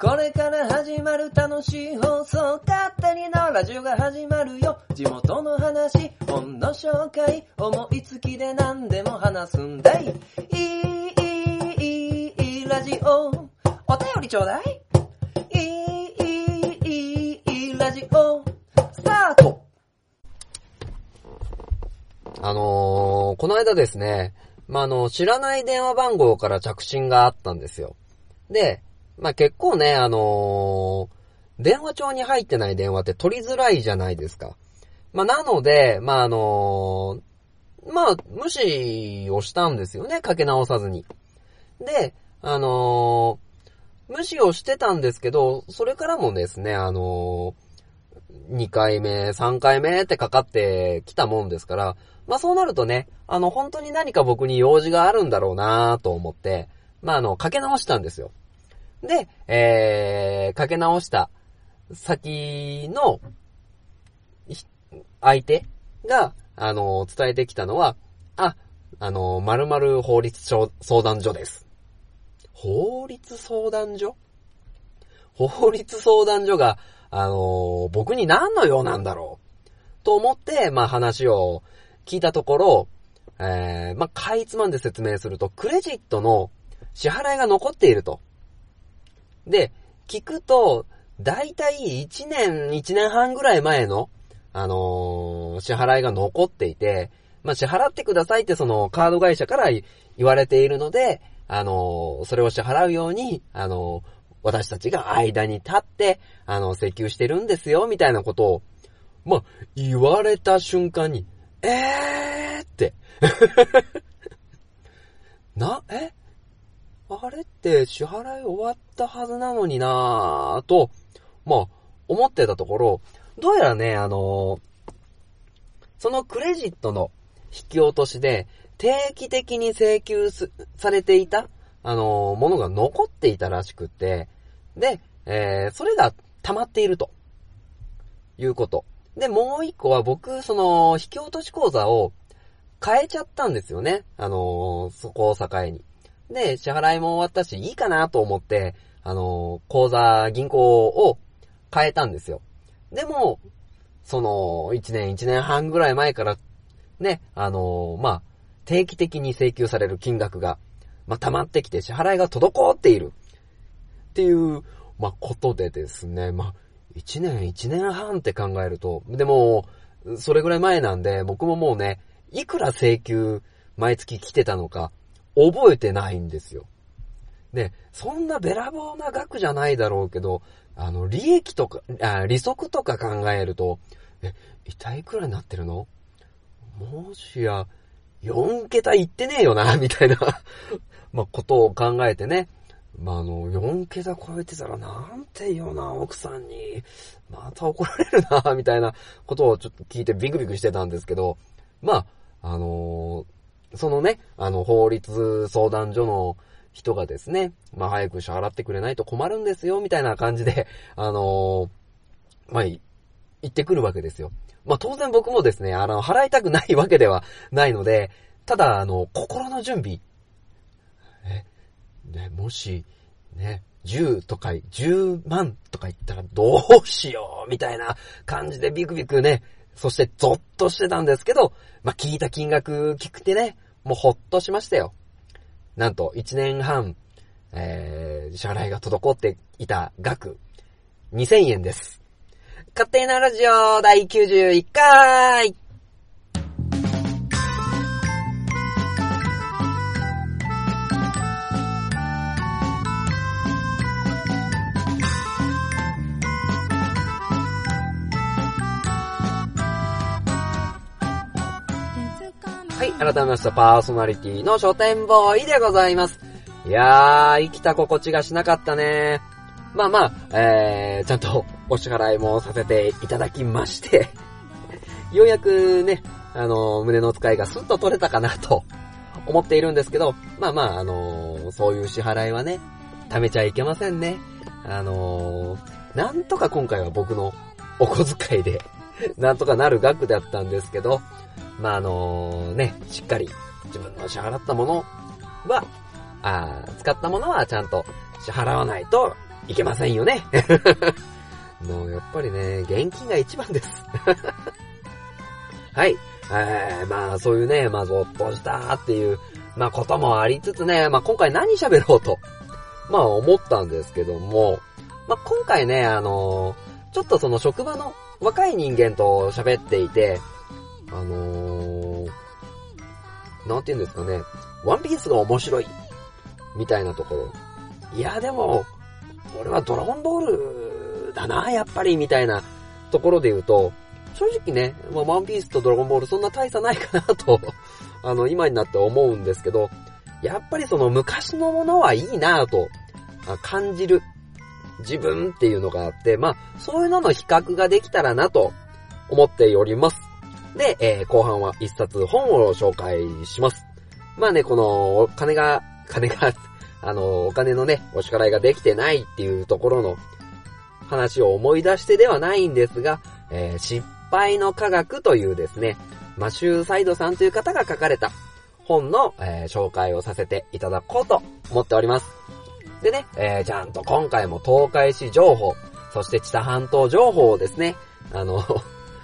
これから始まる楽しい放送、勝手にのラジオが始まるよ。地元の話、本の紹介、思いつきで何でも話すんだい。いい、いい、いい、ラジオ。お便りちょうだい。いい、いい、いい、ラジオ。スタートあのー、この間ですね、まあ、あの、知らない電話番号から着信があったんですよ。で、まあ、結構ね、あのー、電話帳に入ってない電話って取りづらいじゃないですか。まあ、なので、まあ、あのー、まあ、無視をしたんですよね、かけ直さずに。で、あのー、無視をしてたんですけど、それからもですね、あの2回目、3回目ってかかってきたもんですから、まあそうなるとね、あの本当に何か僕に用事があるんだろうなと思って、まああの、かけ直したんですよ。で、えー、かけ直した先の、相手が、あの、伝えてきたのは、あ、あの、〇〇法律相談所です。法律相談所？法律相談所が、あの、僕に何の用なんだろう？と思って、まあ話を聞いたところ、えー、まあ、かいつまんで説明すると、クレジットの支払いが残っていると。で、聞くと、だいたい1年、1年半ぐらい前の、あのー、支払いが残っていて、まあ、支払ってくださいってそのカード会社から言われているので、あのー、それを支払うように、あのー、私たちが間に立って、あの、請求してるんですよ、みたいなことを、まあ、言われた瞬間に、えーって。な、え？あれって支払い終わったはずなのになぁと、まあ、思ってたところ、どうやらね、あのー、そのクレジットの引き落としで、定期的に請求されていた、あのー、ものが残っていたらしくて、で、えー、それが溜まっていると。いうこと。で、もう一個は僕、その、引き落とし口座を変えちゃったんですよね。あのそこを境に。で、支払いも終わったし、いいかなと思って、あの、口座、銀行を変えたんですよ。でも、その、1年、1年半ぐらい前から、ね、あの、まあ、定期的に請求される金額が、まあ、溜まってきて支払いが滞っている。っていう、まあ、ことでですね、まあ、1年、1年半って考えると、でも、それぐらい前なんで、僕ももうね、いくら請求毎月来てたのか、覚えてないんですよ。で、そんなべらぼうな額じゃないだろうけど、あの、利益とか、あ利息とか考えると、え、一体いくらになってるの？もしや、4桁いってねえよな、みたいなま、ことを考えてね。まあ、あの、4桁超えてたらなんて言うな、奥さんに。また怒られるな、みたいなことをちょっと聞いてビクビクしてたんですけど、まあ、あのーそのね、あの、法律相談所の人がですね、まあ、早く支払ってくれないと困るんですよ、みたいな感じで、あのー、まあ、言ってくるわけですよ。まあ、当然僕もですね、あの、払いたくないわけでは ないので、ただ、あの、心の準備。え、ね、もし、ね、10とか、10万とか言ったらどうしようみたいな感じでビクビクね、そしてゾッとしてたんですけど、まあ、聞いた金額聞くてね、もうほっとしましたよ。なんと、1年半、えー、支払いが滞っていた額、2000円です。勝手なラジオ第91回改めましたパーソナリティの書店ボーイでございます。いやー、生きた心地がしなかったね。まあまあ、えー、ちゃんとお支払いもさせていただきまして ようやくね、あの、胸の使いがスッと取れたかなと思っているんですけど、まあまあ、あのそういう支払いはね、貯めちゃいけませんね。あのなんとか今回は僕のお小遣いで なんとかなる額だったんですけど、まあ、あのね、しっかり自分の支払ったものは、あ使ったものはちゃんと支払わないといけませんよね。もうやっぱりね、現金が一番です。はい。えー、まあそういうね、まあゾッとしたっていう、まあこともありつつね、まあ今回何喋ろうと、まあ思ったんですけども、まあ今回ね、あのー、ちょっとその職場の若い人間と喋っていて、あのー、なんて言うんですかね、ワンピースが面白い、みたいなところ。いやでも、俺はドラゴンボールだな、やっぱり、みたいなところで言うと、正直ね、まあ、ワンピースとドラゴンボールそんな大差ないかなと あの、今になって思うんですけど、やっぱりその昔のものはいいなぁと感じる自分っていうのがあって、まあ、そういうのの比較ができたらなと思っております。で、えー、後半は一冊本を紹介します。まあね、この、お金が、金があの、お金のね、お支払いができてないっていうところの話を思い出してではないんですが、えー、失敗の科学というですね、マシューサイドさんという方が書かれた本の、えー、紹介をさせていただこうと思っております。でね、えー、ちゃんと今回も東海市情報、そして知多半島情報をですね、あの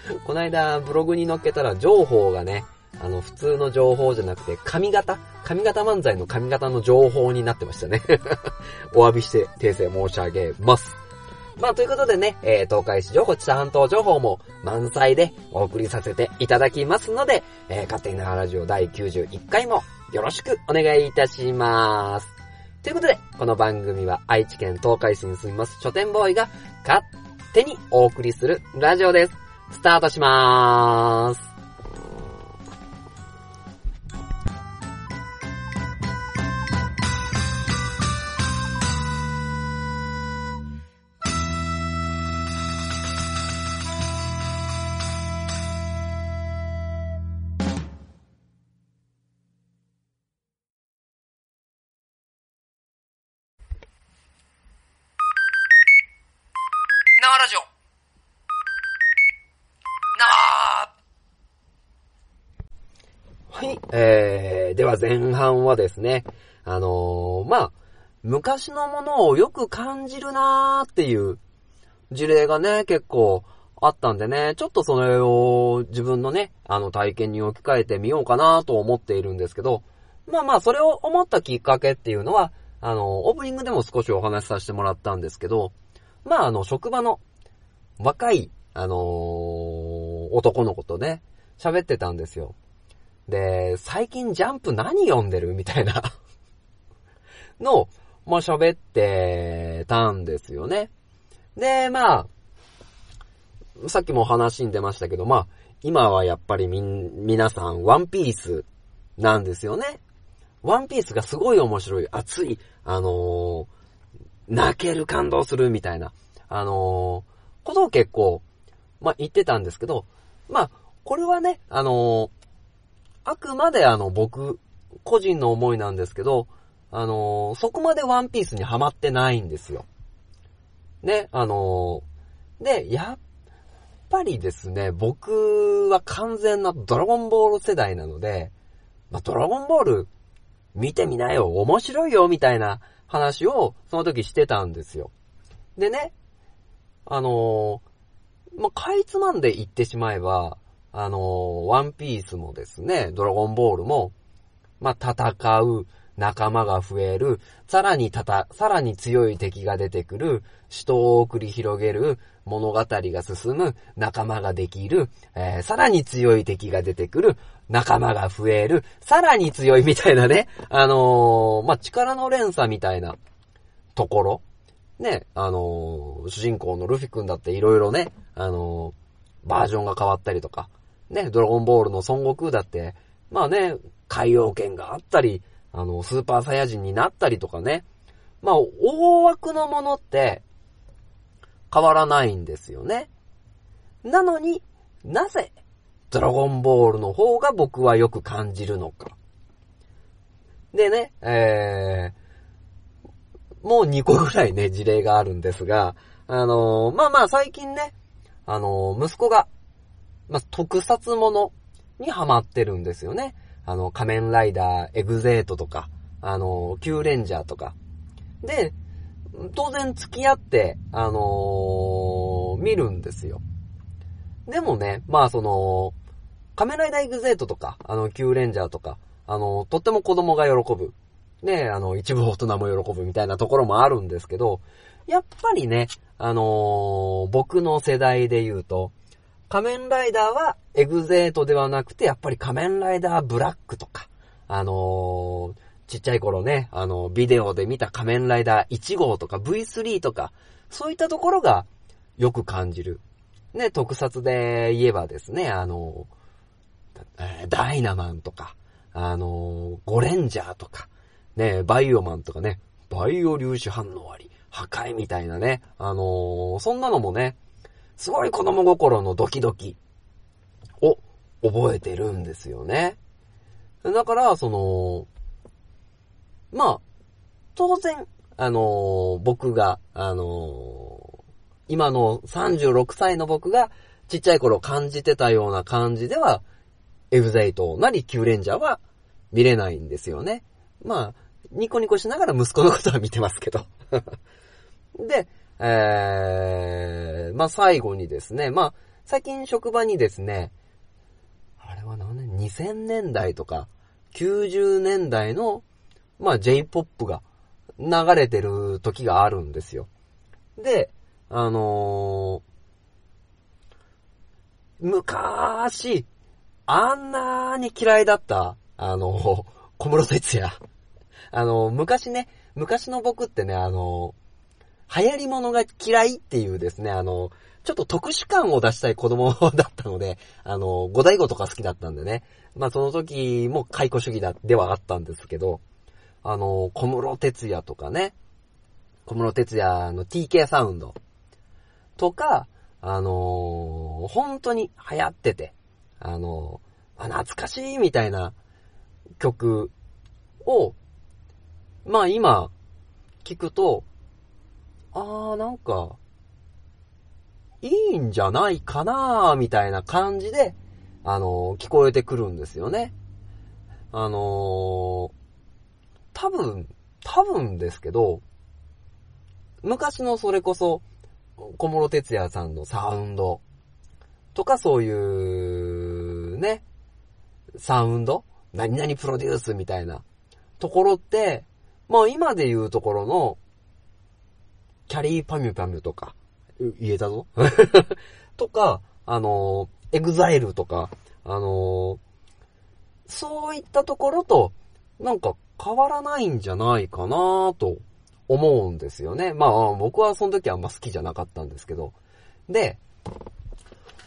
この間ブログに載っけたら情報がね、あの、普通の情報じゃなくて、髪型？髪型漫才の髪型の情報になってましたね お詫びして訂正申し上げます。まあ、ということでね、えー、東海市情報、知多半島情報も満載でお送りさせていただきますので、えー、勝手になラジオ第91回もよろしくお願いいたします。ということで、この番組は愛知県東海市に住みます書店ボーイが勝手にお送りするラジオです。スタートしまーす。前半はですね、あのー、まあ、昔のものをよく感じるなーっていう事例がね、結構あったんでね、ちょっとそれを自分のね、あの体験に置き換えてみようかなと思っているんですけど、まあまあ、それを思ったきっかけっていうのは、あの、オープニングでも少しお話しさせてもらったんですけど、まああの、職場の若い、あのー、男の子とね、喋ってたんですよ。で、最近ジャンプ何読んでる？みたいなの、まあ、喋ってたんですよね。で、まあ、さっきも話に出ましたけど、まあ、今はやっぱりみ、皆さん、ワンピースなんですよね。ワンピースがすごい面白い、熱い、あのー、泣ける、感動するみたいな、あのー、ことを結構、まあ、言ってたんですけど、まあ、これはね、あのー、あくまであの僕、個人の思いなんですけど、あのー、そこまでワンピースにはまってないんですよ。ね、あのー、で、やっぱりですね、僕は完全なドラゴンボール世代なので、まあ、ドラゴンボール見てみなよ、面白いよ、みたいな話をその時してたんですよ。でね、あのー、まあ、かいつまんで言ってしまえば、あの、ワンピースもですね、ドラゴンボールも、まあ、戦う、仲間が増える、さらにたた、さらに強い敵が出てくる、死闘を繰り広げる、物語が進む、仲間ができる、えー、さらに強い敵が出てくる、仲間が増える、さらに強いみたいなね、あのー、まあ、力の連鎖みたいなところ、ね、あのー、主人公のルフィ君だって色々ね、あのバージョンが変わったりとか、ね、ドラゴンボールの孫悟空だって、まあね、海洋圏があったり、あの、スーパーサイヤ人になったりとかね。まあ、大枠のものって変わらないんですよね。なのになぜドラゴンボールの方が僕はよく感じるのか。でね、えー、もう2個ぐらいね、事例があるんですが、あのー、まあまあ最近ね、あのー、息子がまあ、特撮ものにハマってるんですよね。あの、仮面ライダー、エグゼートとか、あの、キューレンジャーとか。で、当然付き合って、あのー見るんですよ。でもね、まあその、仮面ライダーエグゼイドとか、あの、キューレンジャーとか、あの、とっても子供が喜ぶ。ね、あの、一部大人も喜ぶみたいなところもあるんですけど、やっぱりね、あのー僕の世代で言うと、仮面ライダーはエグゼイドではなくて、やっぱり仮面ライダーブラックとか、あのーちっちゃい頃ね、あの、ビデオで見た仮面ライダー1号とか V3 とか、そういったところがよく感じる。ね、特撮で言えばですね、あの、ーダイナマンとか、あの、ゴレンジャーとか、ね、バイオマンとかね、バイオ粒子反応あり、破壊みたいなね、あのそんなのもね、すごい子供心のドキドキを覚えてるんですよね。だから、その、まあ、当然、あのー僕が、あのー今の36歳の僕がちっちゃい頃感じてたような感じでは、エグゼイトなりキューレンジャーは見れないんですよね。まあ、ニコニコしながら息子のことは見てますけど。で、えー、まあ最後にですね、まあ、最近職場にですね、あれは何年 ?2000 年代とか、90年代の、まあ J-POP が流れてる時があるんですよ。で、あのー昔、あんなに嫌いだった、あの、小室哲也。あの、昔ね、昔の僕ってね、あの、流行り物が嫌いっていうですね、あの、ちょっと特殊感を出したい子供だったので、あの、五大悟とか好きだったんでね。まあその時も解雇主義だ、ではあったんですけど、あの、小室哲也とかね、小室哲也の TK サウンドとか、あの本当に流行ってて、あのあ、懐かしいみたいな曲を、まあ今、聞くと、あーなんか、いいんじゃないかなみたいな感じで、あの聞こえてくるんですよね。あの多分、多分ですけど、昔のそれこそ、小室哲也さんのサウンドとかそういう、ね、サウンド何々プロデュースみたいなところって、まあ今で言うところの、きゃりーぱみゅぱみゅとか、う言えたぞ？とか、あの、 EXILE とか、あの、そういったところと、なんか変わらないんじゃないかなと思うんですよね。まあ僕はその時はあんま好きじゃなかったんですけど。で、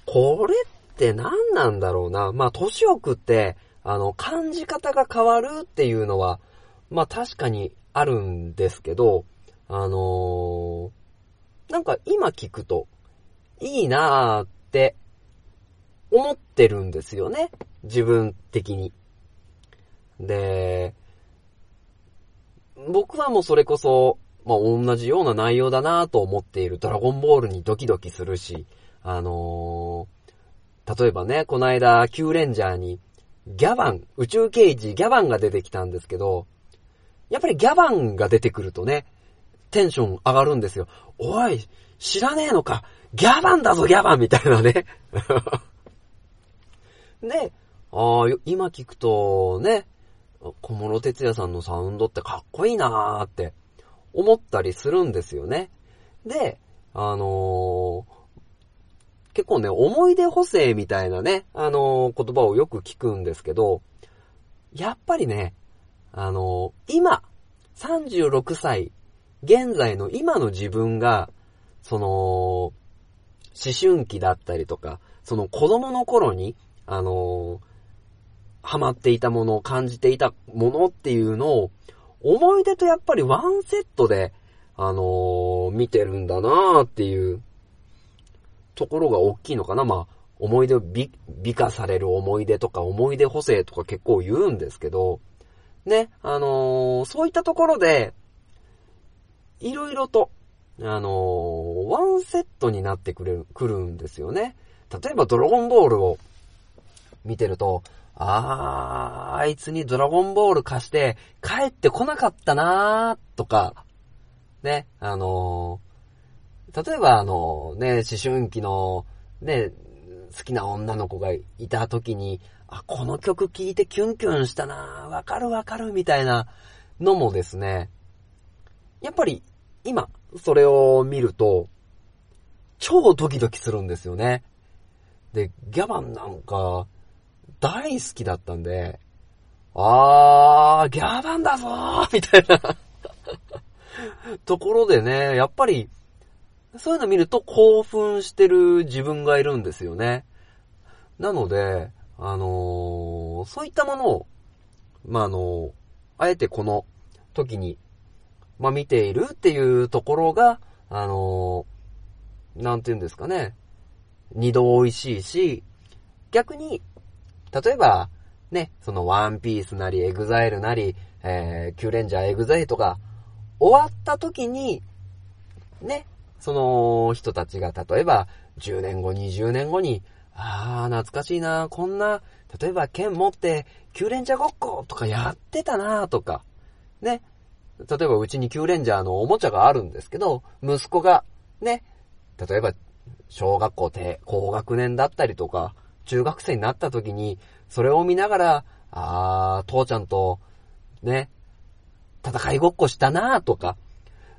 これって何なんだろうな？まあ年を食って、あの、感じ方が変わるっていうのは、まあ確かにあるんですけど、あのーなんか今聞くと、いいなーって思ってるんですよね。自分的に。で、僕はもうそれこそ、まあ、同じような内容だなと思っているドラゴンボールにドキドキするし、あのー例えばね、この間、キューレンジャーに、ギャバン、宇宙刑事ギャバンが出てきたんですけど、やっぱりギャバンが出てくるとね、テンション上がるんですよ。おい、知らねえのかギャバンだぞ、ギャバンみたいなね。で、ああ、今聞くとね、小室哲也さんのサウンドってかっこいいなーって思ったりするんですよね。で、あのー結構ね、思い出補正みたいなね、あのー言葉をよく聞くんですけど、やっぱりね、あのー今、36歳、現在の今の自分が、その、思春期だったりとか、その子供の頃に、あのハマっていたものを感じていたものっていうのを、思い出とやっぱりワンセットで、あのー見てるんだなーっていうところが大きいのかな。まあ、思い出を美、美化される思い出とか思い出補正とか結構言うんですけど、ね、あのーそういったところで、いろいろと、あのーワンセットになってくれる、くるんですよね。例えばドラゴンボールを見てると、あー、あいつにドラゴンボール貸して帰ってこなかったなーとか、ね、あのー例えばあのね、思春期のね、好きな女の子がいた時に、あ、この曲聴いてキュンキュンしたなわかるわかるみたいなのもですね、やっぱり今、それを見ると、超ドキドキするんですよね。で、ギャバンなんか、大好きだったんで、あー、ギャバンだぞーみたいなところでね、やっぱり、そういうの見ると興奮してる自分がいるんですよね。なので、あのーそういったものを、まあ、あのーあえてこの時に、まあ、見ているっていうところが、あのーなんて言うんですかね、二度美味しいし、逆に、例えば、ね、そのワンピースなり、 EXILE なり、えー、キューレンジャーエグゼイドとか、終わった時に、ね、その人たちが例えば10年後、20年後に、あー、懐かしいな、こんな、例えば剣持って、キューレンジャーごっことかやってたなとか、ね。例えばうちにキューレンジャーのおもちゃがあるんですけど、息子が、ね、例えば小学校低、高学年だったりとか、中学生になった時に、それを見ながら、あー、父ちゃんと、ね、戦いごっこしたなーとか、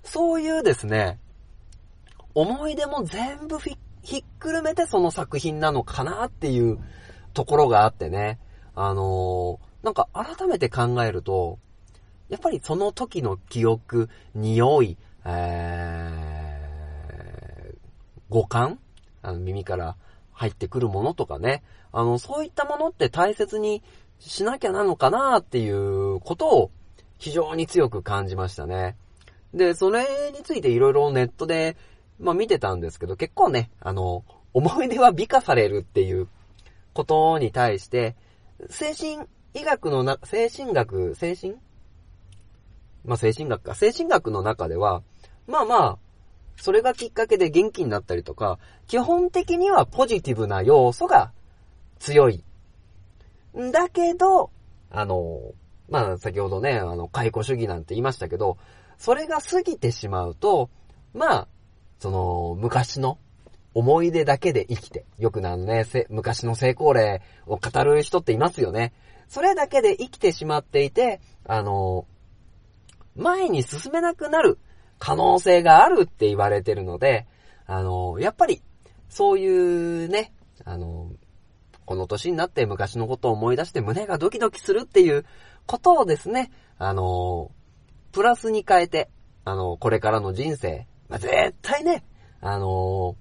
そういうですね、思い出も全部ひっくるめてその作品なのかなーっていうところがあってね、あのーなんか改めて考えると、やっぱりその時の記憶、匂い、えー、五感あの耳から入ってくるものとかね、あの、そういったものって大切にしなきゃなのかなっていうことを非常に強く感じましたね。で、それについていろいろネットで、まあ見てたんですけど、結構ね、あの、思い出は美化されるっていうことに対して、精神医学のな、精神学、精神まあ精神学か。精神学の中では、まあまあ、それがきっかけで元気になったりとか、基本的にはポジティブな要素が強い。んだけど、あの、まあ先ほどね、あの、解雇主義なんて言いましたけど、それが過ぎてしまうと、まあ、その、昔の思い出だけで生きて、よくなのね、昔の成功例を語る人っていますよね。それだけで生きてしまっていて、あの、前に進めなくなる可能性があるって言われてるので、あの、やっぱり、そういうね、あの、この年になって昔のことを思い出して胸がドキドキするっていうことをですね、あの、プラスに変えて、あの、これからの人生、まあ、絶対ね、あの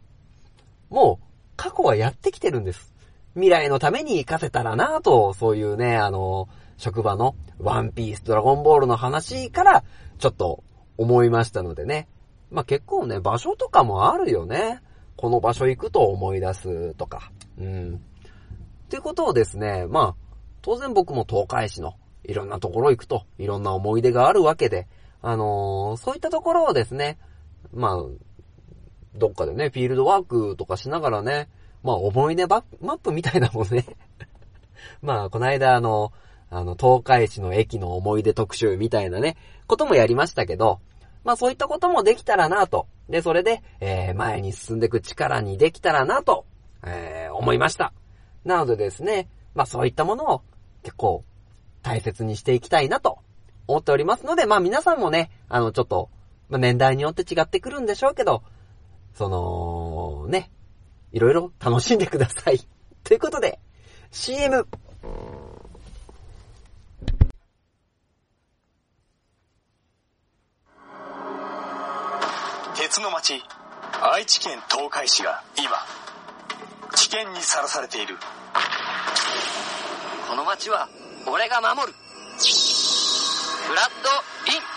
もう、過去はやってきてるんです。未来のために活かせたらなと、そういうね、あの、職場のワンピース、ドラゴンボールの話から、ちょっと思いましたのでね。まあ、結構ね、場所とかもあるよね。この場所行くと思い出すとか。うん。ってことをですね、まあ、当然僕も東海市のいろんなところ行くと、いろんな思い出があるわけで、あのーそういったところをですね、まあ、どっかでね、フィールドワークとかしながらね、まあ思い出マップみたいなもんね。まあ、この間あの、あの、東海市の駅の思い出特集みたいなね、こともやりましたけど、まあそういったこともできたらなと。で、それで、えー、前に進んでいく力にできたらなと、えー、思いました。なのでですね、まあそういったものを結構大切にしていきたいなと思っておりますので、まあ皆さんもね、あのちょっと、まあ年代によって違ってくるんでしょうけど、その、ね、いろいろ楽しんでください。ということで、CM! 鉄の町愛知県東海市が今危険にさらされているこの町は俺が守るフラッドイン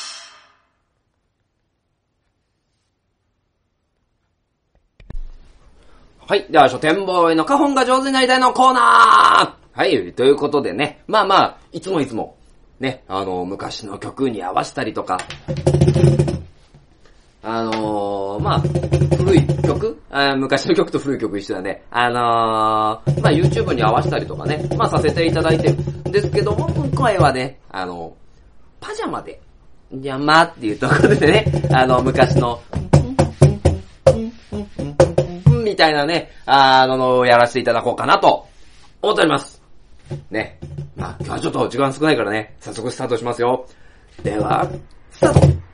はい。では、書店ボーイの花本が上手になりたいのコーナーはい。ということでね。まあまあ、いつもいつも、ね、あの、昔の曲に合わせたりとか、あのー、まあ、古い曲？あ昔の曲と古い曲一緒だね。あのー、まあ YouTube に合わせたりとかね、まあさせていただいてる。んですけども、今回はね、あの、パジャマで、じゃまっていうところでね、あの、昔の、みたいなね、あの、やらせていただこうかなと思っております。ね。まあ、今日はちょっと時間少ないからね、早速スタートしますよ。では、スタート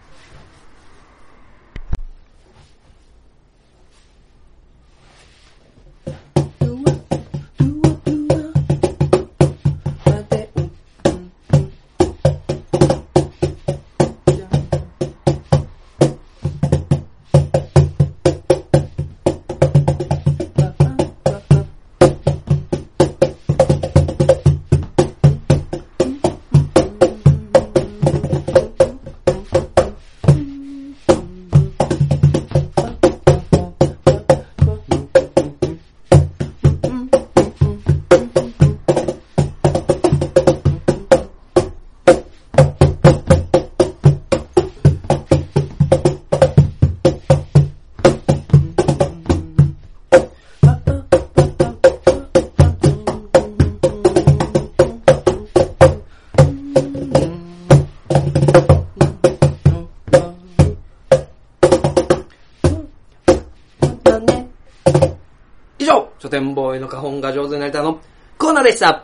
書店ボーイの花本が上手になりたいのコーナーでした。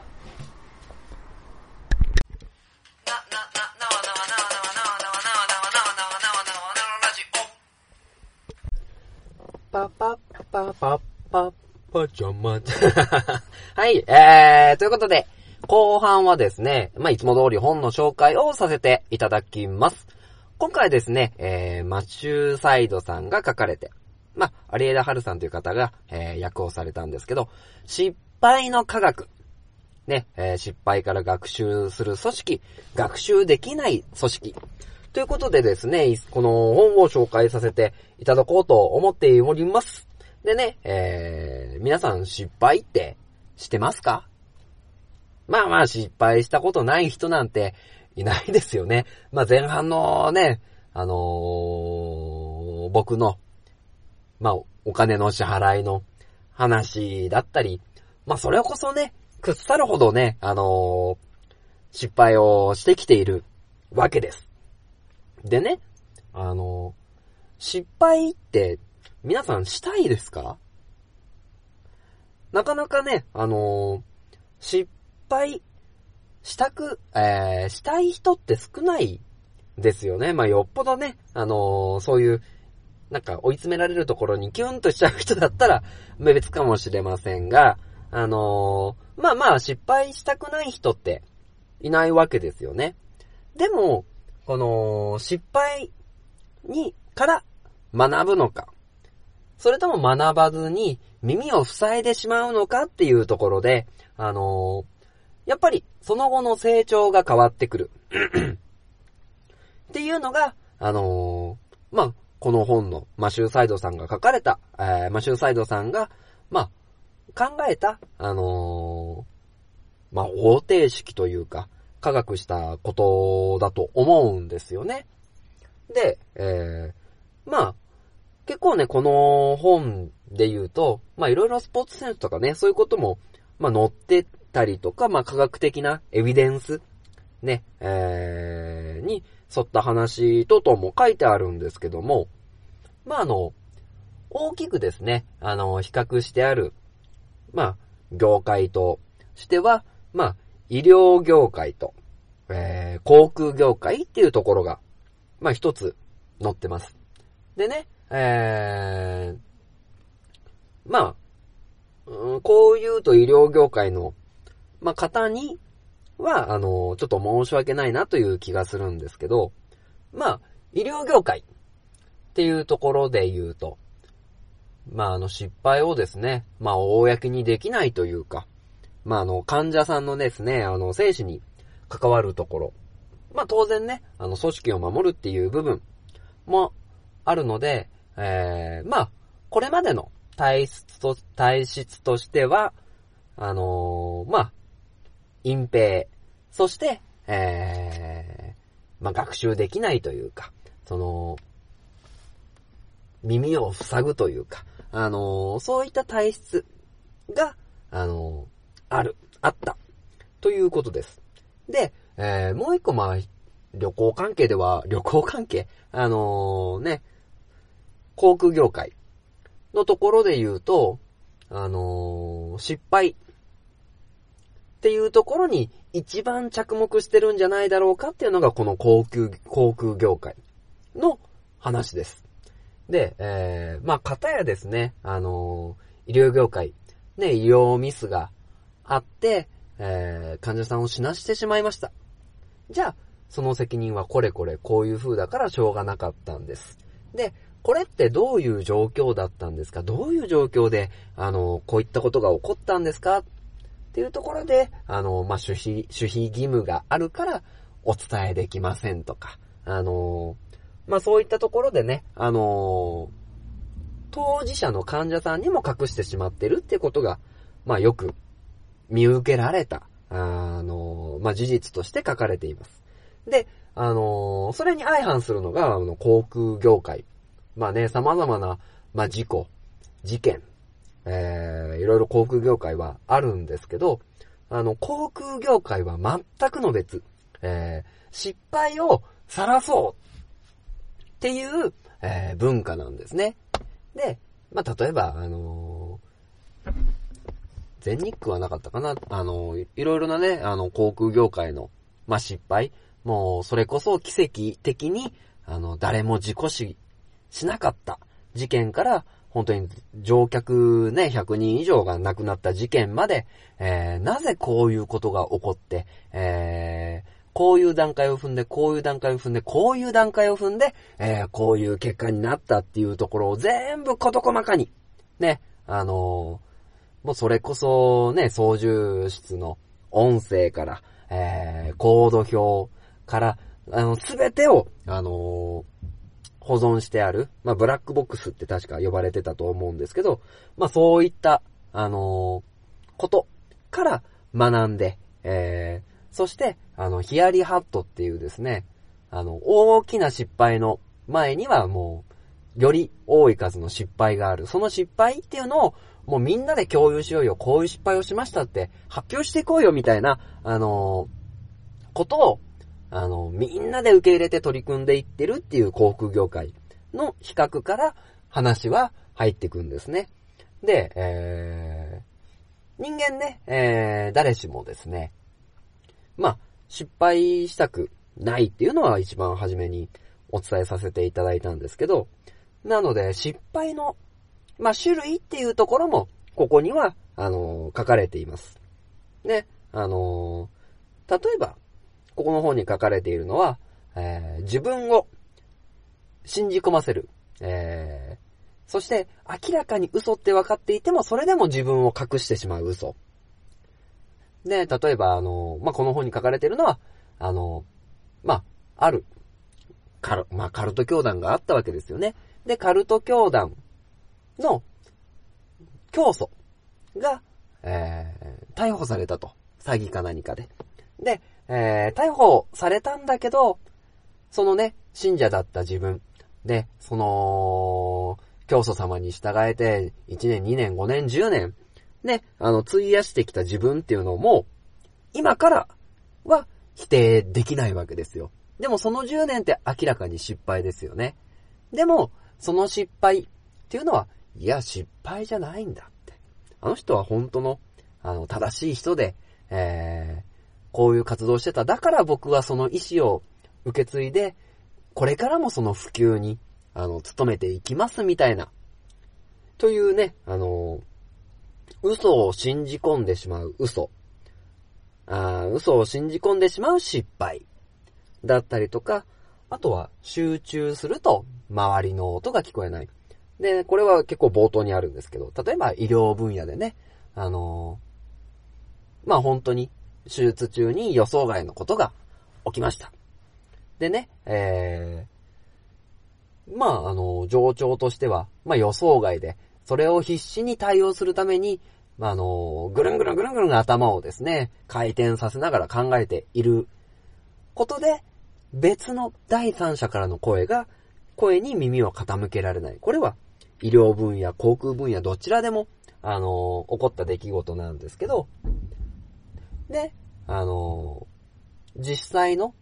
パパパパパパジャマ。はい、えー、ということで、後半はですね、まあ、いつも通り本の紹介をさせていただきます。今回ですね、えー、マシューサイドさんが書かれて、まあ、有枝春さんという方が、えー、訳をされたんですけど、失敗の科学。ね、えー失敗から学習する組織、学習できない組織。ということでですね、この本を紹介させていただこうと思っております。でね、えー、皆さん失敗ってしてますか？まあまあ失敗したことない人なんていないですよね。まあ前半のね、あのー僕の、まあお金の支払いの話だったり、まあそれこそね、くっさるほどね、あのー失敗をしてきているわけです。でね、あの、失敗って皆さんしたいですか？なかなかね、あの、失敗したく、えー、したい人って少ないですよね。まあ、よっぽどね、あのそういう、なんか追い詰められるところにキュンとしちゃう人だったら、別かもしれませんが、あのまあまあ失敗したくない人っていないわけですよね。でも、この、失敗に、から学ぶのか、それとも学ばずに耳を塞いでしまうのかっていうところで、あのやっぱりその後の成長が変わってくる。っていうのが、あのまあ、この本のマシューサイドさんが書かれた、えーマシューサイドさんが、まあ、考えた、あのまあ、方程式というか、科学したことだと思うんですよね。で、えー、まあ、結構ね、この本で言うと、まあいろいろスポーツ選手とかね、そういうことも、まあ載ってたりとか、まあ科学的なエビデンス、ね、えー、に沿った話等々も書いてあるんですけども、まああの、大きくですね、あの、比較してある、まあ、業界としては、まあ、医療業界と、えー、航空業界っていうところが、まあ一つ載ってます。でね、えー、まあ、こう言うと医療業界の、まあ方には、あの、ちょっと申し訳ないなという気がするんですけど、まあ、医療業界っていうところで言うと、まああの失敗をですね、まあ公にできないというか、まああの患者さんのですね、あの生死に関わるところ、まあ当然ね、あの組織を守るっていう部分もあるので、えー、まあ、これまでの体質と、体質としては、あのーまあ、隠蔽、そして、えー、まあ、学習できないというか、その、耳を塞ぐというか、あのーそういった体質が、あのーある、あった、ということです。で、えーもう一個まあ、旅行関係では、旅行関係あのね、航空業界のところで言うと、あの失敗っていうところに一番着目してるんじゃないだろうかっていうのがこの航空、航空業界の話です。で、えー、まあ、方やですね、あのー医療業界、ね、医療ミスがあって、えー、患者さんを死なしてしまいました。じゃあ、その責任はこれこれこういう風だからしょうがなかったんです。で、これってどういう状況だったんですか？どういう状況で、あの、こういったことが起こったんですか？っっていうところで、あの、まあ、守秘、守秘義務があるからお伝えできませんとか、あの、まあ、そういったところでね、あの、当事者の患者さんにも隠してしまってるってことが、まあ、よく見受けられた、あの、まあ、事実として書かれています。で、あのそれに相反するのが、あの、航空業界。まあね、様々な、まあ、事故、事件、えー、いろいろ航空業界はあるんですけど、あの、航空業界は全くの別。えー、失敗を晒そうっていう、えー文化なんですね。で、まあ、例えば、あのー全日空はなかったかなあのーいろいろなね、あの、航空業界の、まあ、失敗。もう、それこそ奇跡的に、あの、誰も事故死しなかった事件から、本当に乗客ね、100人以上が亡くなった事件まで、えー、なぜこういうことが起こって、えー、こういう段階を踏んで、こういう段階を踏んで、こういう段階を踏んで、えー、こういう結果になったっていうところを全部事細かに、ね、あのーもうそれこそね、操縦室の音声から、えー、コード表から、あの、すべてを、あの保存してある、まあ、ブラックボックスって確か呼ばれてたと思うんですけど、まあ、そういった、あのーことから学んで、えー、そして、あの、ヒヤリハットっていうですね、あの、大きな失敗の前にはもう、より多い数の失敗がある。その失敗っていうのを、もうみんなで共有しようよ。こういう失敗をしましたって発表していこうよ、みたいな、あのーことを、あの、みんなで受け入れて取り組んでいってるっていう航空業界の比較から話は入ってくんですね。で、えー、人間ね、えー、誰しもですね、まあ、失敗したくないっていうのは一番初めにお伝えさせていただいたんですけど、なので失敗の、まあ、種類っていうところも、ここには、あのー書かれています。ね、あのー例えば、ここの方に書かれているのは、えー自分を信じ込ませる。えーそして、明らかに嘘って分かっていても、それでも自分を隠してしまう嘘。で、例えば、あの、まあ、この本に書かれているのは、あの、まあ、ある、カル、まあ、カルト教団があったわけですよね。で、カルト教団の教祖が、えー逮捕されたと。詐欺か何かで。で、えー逮捕されたんだけど、そのね、信者だった自分。で、その、教祖様に従えて、1年、2年、5年、10年、ね、あの、費やしてきた自分っていうのも、今からは否定できないわけですよ。でもその10年って明らかに失敗ですよね。でも、その失敗っていうのは、いや、失敗じゃないんだって。あの人は本当の、あの、正しい人で、え、こういう活動してた。だから僕はその意思を受け継いで、これからもその普及に、あの、努めていきますみたいな。というね、あの、嘘を信じ込んでしまう嘘。あ嘘を信じ込んでしまう失敗。だったりとか、あとは集中すると周りの音が聞こえない。で、これは結構冒頭にあるんですけど、例えば医療分野でね、あのまあ本当に手術中に予想外のことが起きました。でね、えー、まああの、上長としては、まあ予想外でそれを必死に対応するために、まあ、あの、ぐるんぐるんぐるんぐるん頭をですね、回転させながら考えていることで、別の第三者からの声が、声に耳を傾けられない。これは、医療分野、航空分野、どちらでも、あの、起こった出来事なんですけど、で、あの、実際の、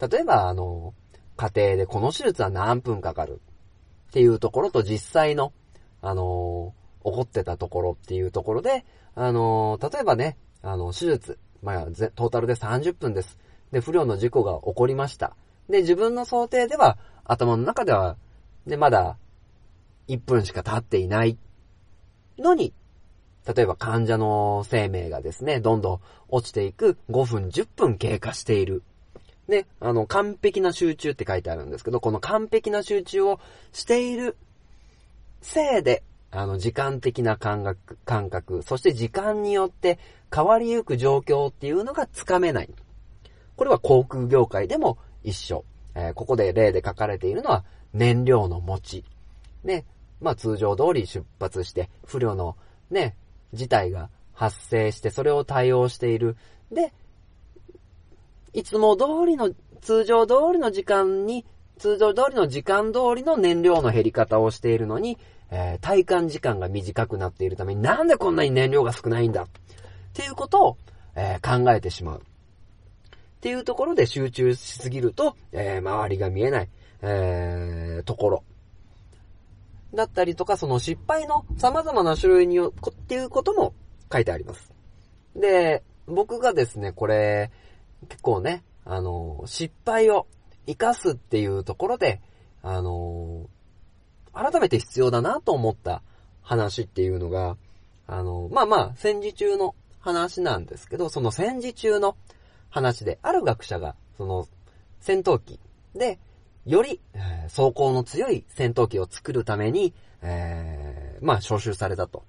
例えば、あの、家庭でこの手術は何分かかるっていうところと実際の、あの、起こってたところっていうところで、あの、例えばね、あの、手術、まあ、トータルで30分です。で、不良の事故が起こりました。で、自分の想定では、頭の中では、で、まだ、1分しか経っていないのに、例えば患者の生命がですね、どんどん落ちていく5分、10分経過している。で、あの、完璧な集中って書いてあるんですけど、この完璧な集中をしているせいで、あの、時間的な感覚、感覚、そして時間によって変わりゆく状況っていうのがつかめない。これは航空業界でも一緒。えーここで例で書かれているのは燃料の持ち。ね。まあ通常通り出発して不良のね、事態が発生してそれを対応している。で、いつも通りの、通常通りの時間に、通常通りの時間通りの燃料の減り方をしているのに、えー体感時間が短くなっているためになんでこんなに燃料が少ないんだ？っていうことを、えー考えてしまう。っていうところで集中しすぎると、えー周りが見えない、えーところ。だったりとか、その失敗の様々な種類によっていうことも書いてあります。で、僕がですね、これ、結構ね、あの、失敗を活かすっていうところで、あの、改めて必要だなと思った話っていうのが、あの、まあまあ、戦時中の話なんですけど、その戦時中の話で、ある学者が、その、戦闘機で、より、えー走行の強い戦闘機を作るために、えーまあ、招集されたと。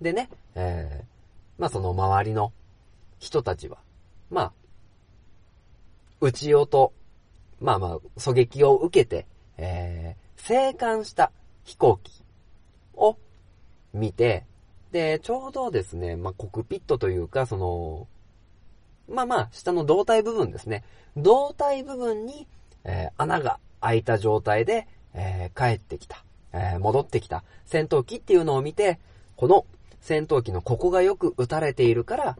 でね、えーまあ、その周りの人たちは、まあ、撃ち落と、まあまあ、狙撃を受けて、えー、生還した飛行機を見て、で、ちょうどですね、まあ、コクピットというか、その、まあまあ、下の胴体部分ですね。胴体部分に、えー穴が開いた状態で、えー帰ってきた、えー戻ってきた。戦闘機っていうのを見て、この戦闘機のここがよく撃たれているから、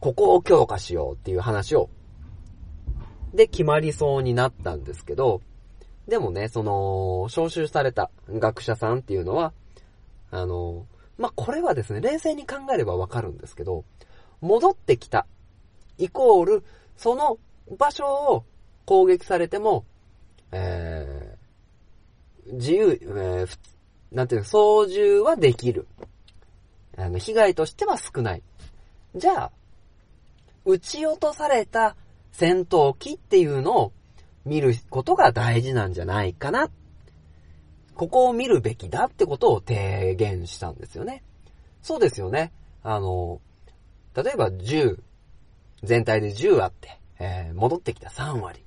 ここを強化しようっていう話を、で決まりそうになったんですけど、でもね、その、招集された学者さんっていうのは、あの、まあ、これはですね、冷静に考えればわかるんですけど、戻ってきた、イコール、その場所を攻撃されても、えー、自由、えーなんていうの、操縦はできる。あの、被害としては少ない。じゃあ、撃ち落とされた戦闘機っていうのを見ることが大事なんじゃないかな。ここを見るべきだってことを提言したんですよね。そうですよね。あの、例えば10、全体で10あって、えー戻ってきた3割。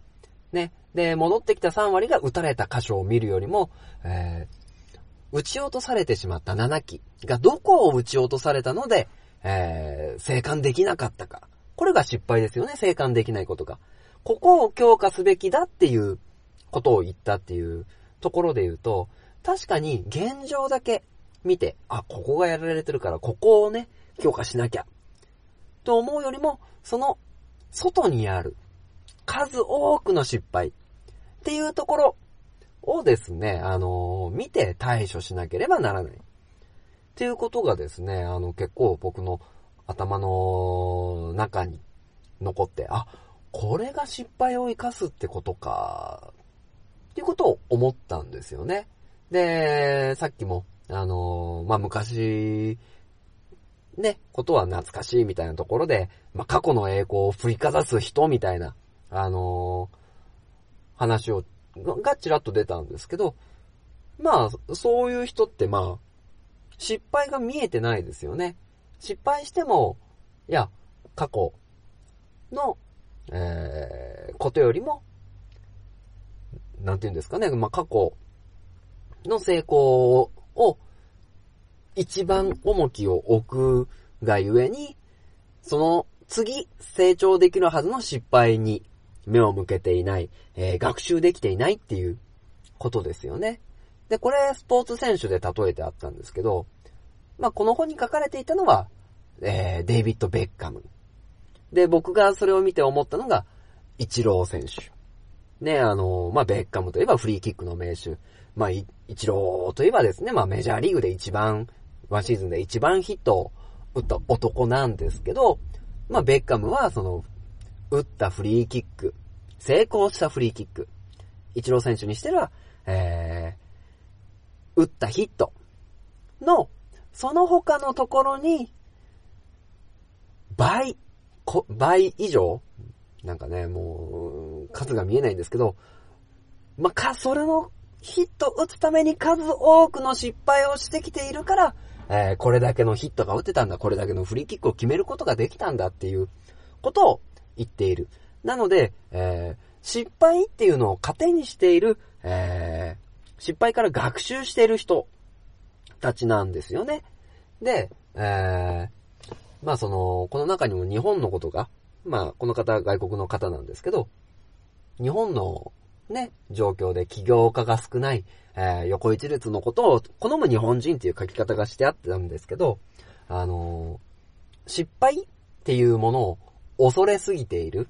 ね。で、戻ってきた3割が撃たれた箇所を見るよりも、えー撃ち落とされてしまった7機がどこを撃ち落とされたので、えー生還できなかったか。これが失敗ですよね、生還できないことが。ここを強化すべきだっていうことを言ったっていうところで言うと、確かに現状だけ見て、あ、ここがやられてるから、ここをね、強化しなきゃ。と思うよりも、その外にある数多くの失敗っていうところをですね、あの見て対処しなければならない。っていうことがですね、あの、結構僕の頭の中に残って、あ、これが失敗を生かすってことか、っていうことを思ったんですよね。で、さっきも、あのまあ、昔、ね、ことは懐かしいみたいなところで、まあ、過去の栄光を振りかざす人みたいな、あの話を、ががちらっと出たんですけど、まあ、そういう人ってまあ、失敗が見えてないですよね。失敗しても、いや、過去の、えー、ことよりも、なんて言うんですかね、まあ、過去の成功を一番重きを置くがゆえに、その次成長できるはずの失敗に目を向けていない、えー学習できていないっていうことですよね。で、これスポーツ選手で例えてあったんですけど、まあ、この本に書かれていたのは、えーデイビッド・ベッカム。で、僕がそれを見て思ったのが、イチロー選手。ね、あの、まあ、ベッカムといえばフリーキックの名手。まあ、イチローといえばですね、まあ、メジャーリーグで一番、ワンシーズンで一番ヒットを打った男なんですけど、まあ、ベッカムはその、打ったフリーキック、成功したフリーキック、イチロー選手にしては、えー、打ったヒットの、その他のところに、倍、倍以上なんかね、もう、数が見えないんですけど、まあ、か、それのヒット打つために数多くの失敗をしてきているから、えーこれだけのヒットが打てたんだ、これだけのフリーキックを決めることができたんだっていうことを言っている。なので、えー失敗っていうのを糧にしている、えー失敗から学習している人たちなんですよね。で、えーまあその、この中にも日本のことが、まあこの方外国の方なんですけど、日本のね、状況で起業家が少ない、えー横一列のことを好む日本人っていう書き方がしてあったんですけど、あのー失敗っていうものを恐れすぎている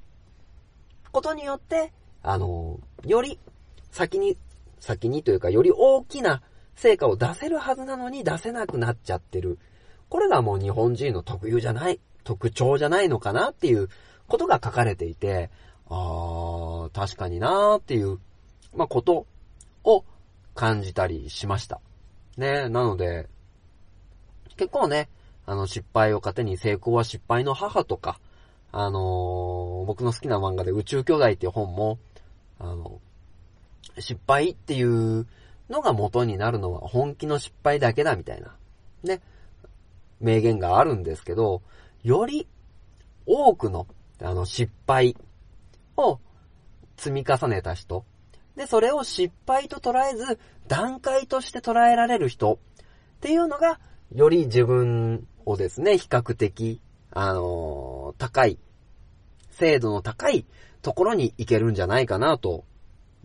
ことによって、あのより先に、先にというかより大きな成果を出せるはずなのに出せなくなっちゃってる。これがもう日本人の特有じゃない、特徴じゃないのかなっていうことが書かれていて、あー、確かになーっていう、まあ、ことを感じたりしました。ね、なので、結構ね、あの、失敗を糧に成功は失敗の母とか、あの僕の好きな漫画で宇宙兄弟っていう本も、あの、失敗っていうのが元になるのは本気の失敗だけだみたいな、ね、名言があるんですけど、より多くの、あの、失敗を積み重ねた人、で、それを失敗と捉えず、段階として捉えられる人っていうのが、より自分をですね、比較的、あのー高い、精度の高いところに行けるんじゃないかなと。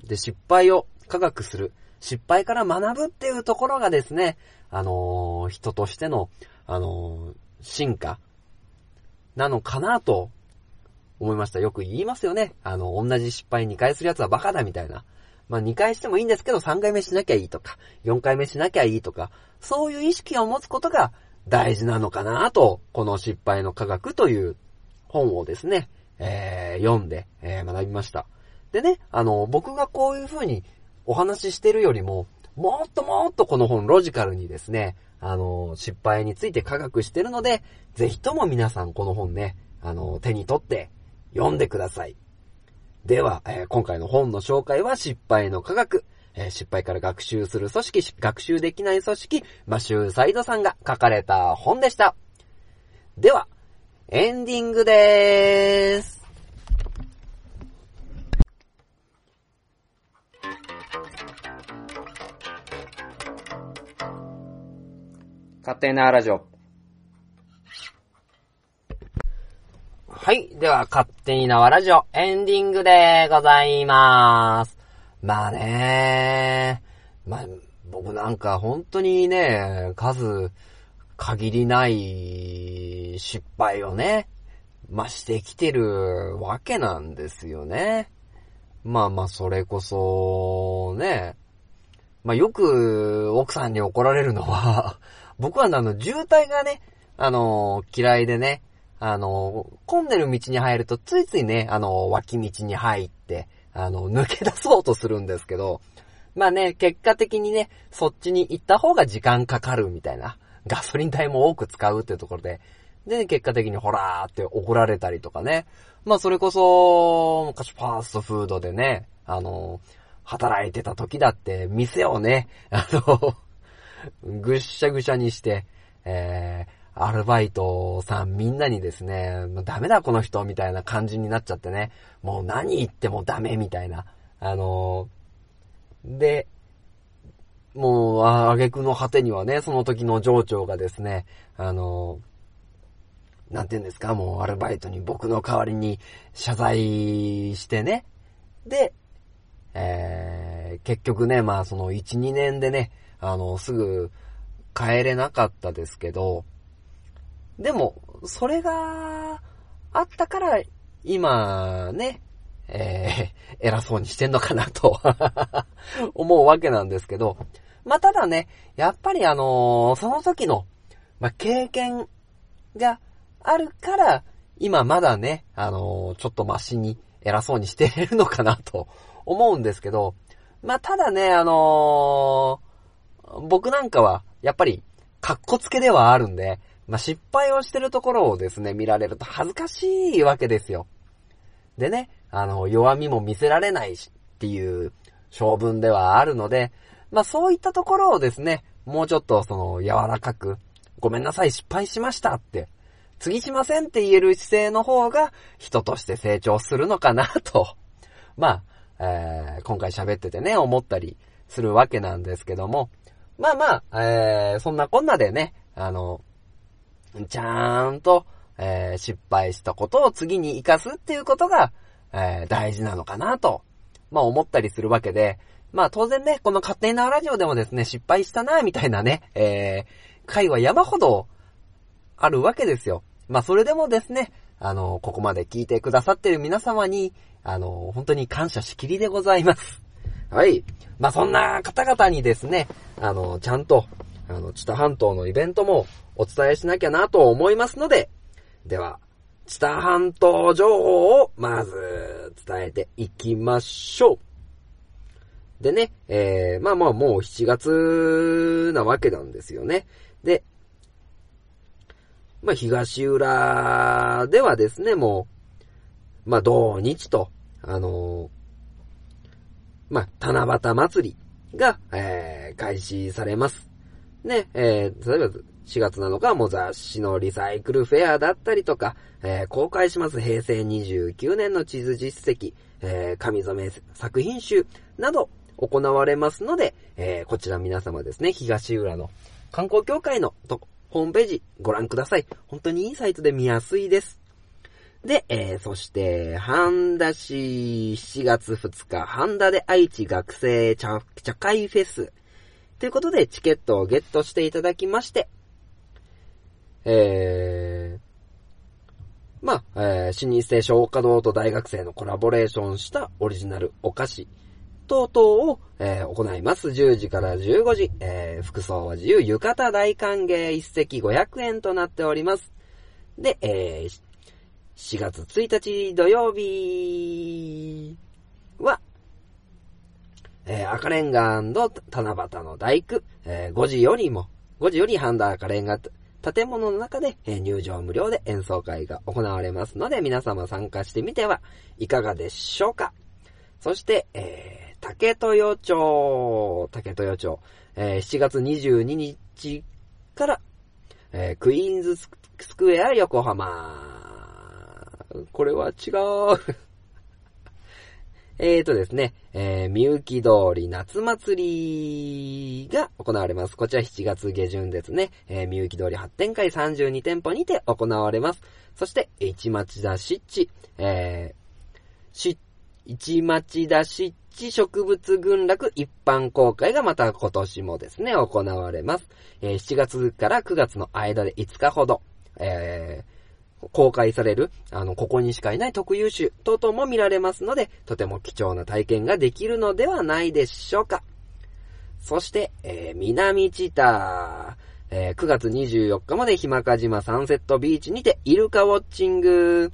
で、失敗を科学する。失敗から学ぶっていうところがですね、あのー人としての、あのー進化なのかなと思いました。よく言いますよね。あの、同じ失敗2回するやつはバカだみたいな。まあ、2回してもいいんですけど、3回目しなきゃいいとか、4回目しなきゃいいとか、そういう意識を持つことが大事なのかなと、この失敗の科学という本をですね、えー読んで、えー学びました。でね、あの、僕がこういう風にお話ししてるよりも、もっともっとこの本ロジカルにですね、あの、失敗について科学してるので、ぜひとも皆さんこの本ね、あの、手に取って読んでください。では、えー今回の本の紹介は失敗の科学。えー失敗から学習する組織、し学習できない組織、マシューサイドさんが書かれた本でした。では、エンディングでーす。勝手なラジオ。はい。では、勝手に縄ラジオエンディングでございます。まあねまあ、僕なんか本当にね、数、限りない失敗をね、まあ、してきてるわけなんですよね。まあまあ、それこそ、ね、まあよく奥さんに怒られるのは、僕はあの、渋滞がね、あの、嫌いでね、あの、混んでる道に入るとついついね、あの、脇道に入って、あの、抜け出そうとするんですけど、まあね、結果的にね、そっちに行った方が時間かかるみたいな、ガソリン代も多く使うっていうところで、で、結果的にほらーって怒られたりとかね。まあそれこそ、昔ファーストフードでね、あの、働いてた時だって、店をね、あの、ぐっしゃぐしゃにして、えー、アルバイトさんみんなにですね、もうダメだこの人みたいな感じになっちゃってね、もう何言ってもダメみたいな、あので、もう、あげくの果てにはね、その時の上長がですね、あの、なんて言うんですか、もうアルバイトに僕の代わりに謝罪してね。で、えー、結局ね、まあその1、2年でね、あの、すぐ帰れなかったですけど、でも、それがあったから、今ね、えー、偉そうにしてんのかなと 思うわけなんですけど、まあ、ただね、やっぱりあのーその時の、まあ、経験があるから、今まだね、あのーちょっとマシに偉そうにしてるのかなと思うんですけど、まあ、ただね、あの僕なんかは、やっぱり、かっこつけではあるんで、まあ、失敗をしてるところをですね、見られると恥ずかしいわけですよ。でね、あの、弱みも見せられないしっていう性分ではあるので、まあそういったところをですね、もうちょっとその柔らかく、ごめんなさい、失敗しましたって、次しませんって言える姿勢の方が人として成長するのかなと、まあ、えー今回喋っててね、思ったりするわけなんですけども、まあまあ、えーそんなこんなでね、あの、ちゃんと、えー失敗したことを次に活かすっていうことが、えー大事なのかなと、まあ思ったりするわけで、まあ当然ね、この勝手なラジオでもですね、失敗したな、みたいなね、えー回は山ほどあるわけですよ。まあそれでもですね、あの、ここまで聞いてくださってる皆様に、あの、本当に感謝しきりでございます。はい。まあそんな方々にですね、あの、ちゃんと、あの、知多半島のイベントもお伝えしなきゃなと思いますので、では、知多半島情報をまず伝えていきましょう。でね、えー、まあまあもう7月なわけなんですよね。で、まあ東浦ではですね、もう、まあ土日と、あのーまあ七夕祭りが、えー、開始されます。ね、えー、例えば4月7日はもう雑誌のリサイクルフェアだったりとか、えー公開します平成29年の地図実績、えー紙染め作品集など行われますので、えーこちら皆様ですね、東浦の観光協会のとホームページご覧ください。本当にいいサイトで見やすいです。で、えー、そして、半田市7月2日、半田で愛知学生茶茶会フェス。ということで、チケットをゲットしていただきまして、えー、まあ、えー、老舗小華堂と大学生のコラボレーションしたオリジナルお菓子等々を、えー行います。10時から15時、えー服装は自由、浴衣大歓迎一席500円となっております。で、えー4月1日土曜日は、えー赤レンガ七夕の大工、えー5時よりも、5時より半田赤レンガ建物の中で、入場無料で演奏会が行われますので、皆様参加してみてはいかがでしょうか？そして、えー、竹豊町、竹豊町、えー7月22日から、えークイーンズスクエア横浜。これは違う。えーとですね、えー、みゆき通り夏祭りが行われます。こちら7月下旬ですね。えー、みゆき通り発展会32店舗にて行われます。そして、市町田湿地、えー、し、市町田湿地植物群落一般公開がまた今年もですね、行われます。えー7月から9月の間で5日ほど、えー公開される、あの、ここにしかいない特有種等々も見られますので、とても貴重な体験ができるのではないでしょうか。そして、えー南知多、えー9月24日までひまか島サンセットビーチにてイルカウォッチング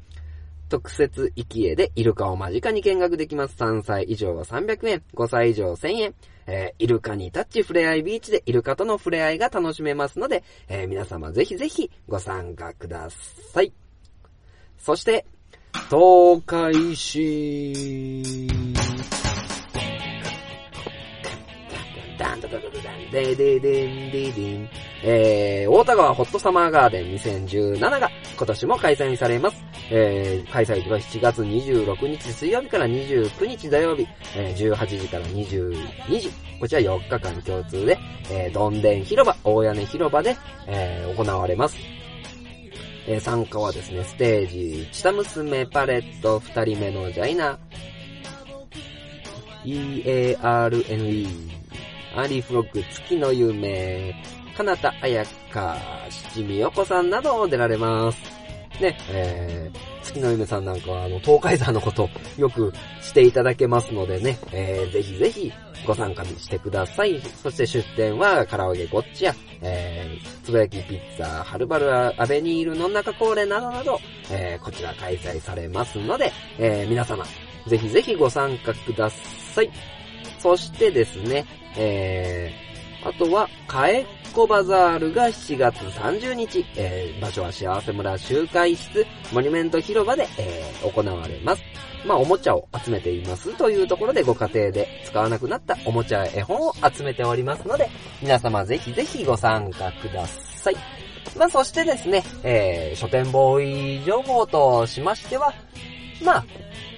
特設生き絵でイルカを間近に見学できます。3歳以上は300円、5歳以上1000円。えーイルカにタッチ触れ合いビーチでイルカとの触れ合いが楽しめますので、えー皆様ぜひぜひご参加ください。そして、東海市、ダンダダダダダンでででんででん。えー、大田川ホットサマーガーデン2017が今年も開催されます。えー、開催日は7月26日水曜日から29日土曜日、えー、18時から22時。こちら4日間共通で、えー、どんでん広場、大屋根広場で、えー、行われます。えー参加はですね、ステージ、チタ娘パレット、二人目のジャイナ、EARNE、アーリーフロッグ、月の夢、かなたあやか、七味よこさんなどを出られます。ね、えー、月の夢さんなんかは、あの、東海山のこと、よくしていただけますのでね、えー、ぜひぜひご参加してください。そして出店は、カラオケゴッチや、えー、つぶやきピッツァ、はるばるアベニールの中コーレなどなど、えー、こちら開催されますので、えー、皆様、ぜひぜひご参加ください。そしてですね、えー、あとは、かえっこバザールが7月30日、えー、場所は幸せ村集会室、モニュメント広場で、えー、行われます。まあ、おもちゃを集めていますというところでご家庭で使わなくなったおもちゃ絵本を集めておりますので、皆様ぜひぜひご参加ください。まあ、そしてですね、えー、書店ボーイ情報としましては、まあ、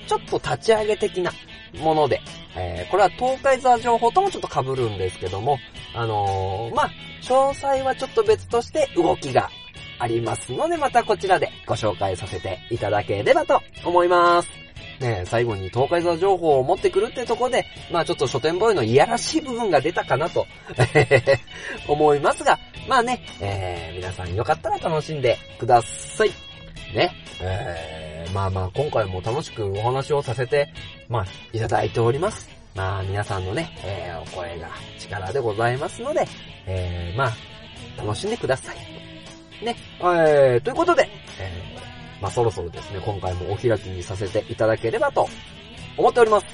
ちょっと立ち上げ的なもので、えー、これは東海座情報ともちょっと被るんですけども、あのー、まあ、詳細はちょっと別として動きがありますので、またこちらでご紹介させていただければと思います。ね最後に東海座情報を持ってくるってとこで、まあちょっと書店ボーイのいやらしい部分が出たかなと 思いますが、まあね、えー、皆さんよかったら楽しんでください。ね、えー、まあまあ今回も楽しくお話をさせて、まあいただいております。まあ皆さんのね、えー、お声が力でございますので、えー、まあ楽しんでください。ね、えー、ということで、えーまあそろそろですね、今回もお開きにさせていただければと思っております。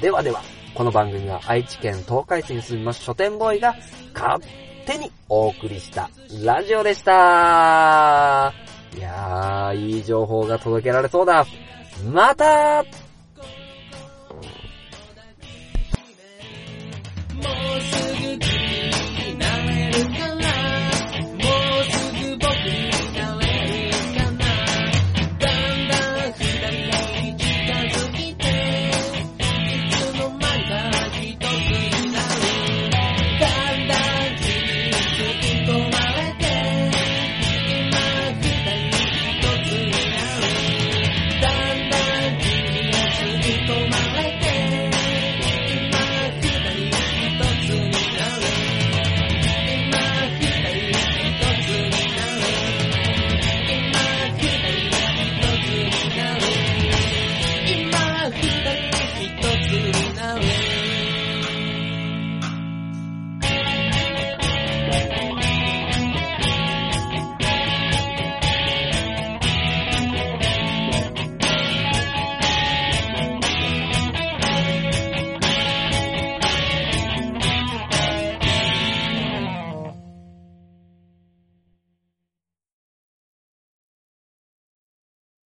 ではでは、この番組は愛知県東海市に住みます書店ボーイが勝手にお送りしたラジオでした。いやー、いい情報が届けられそうだ。また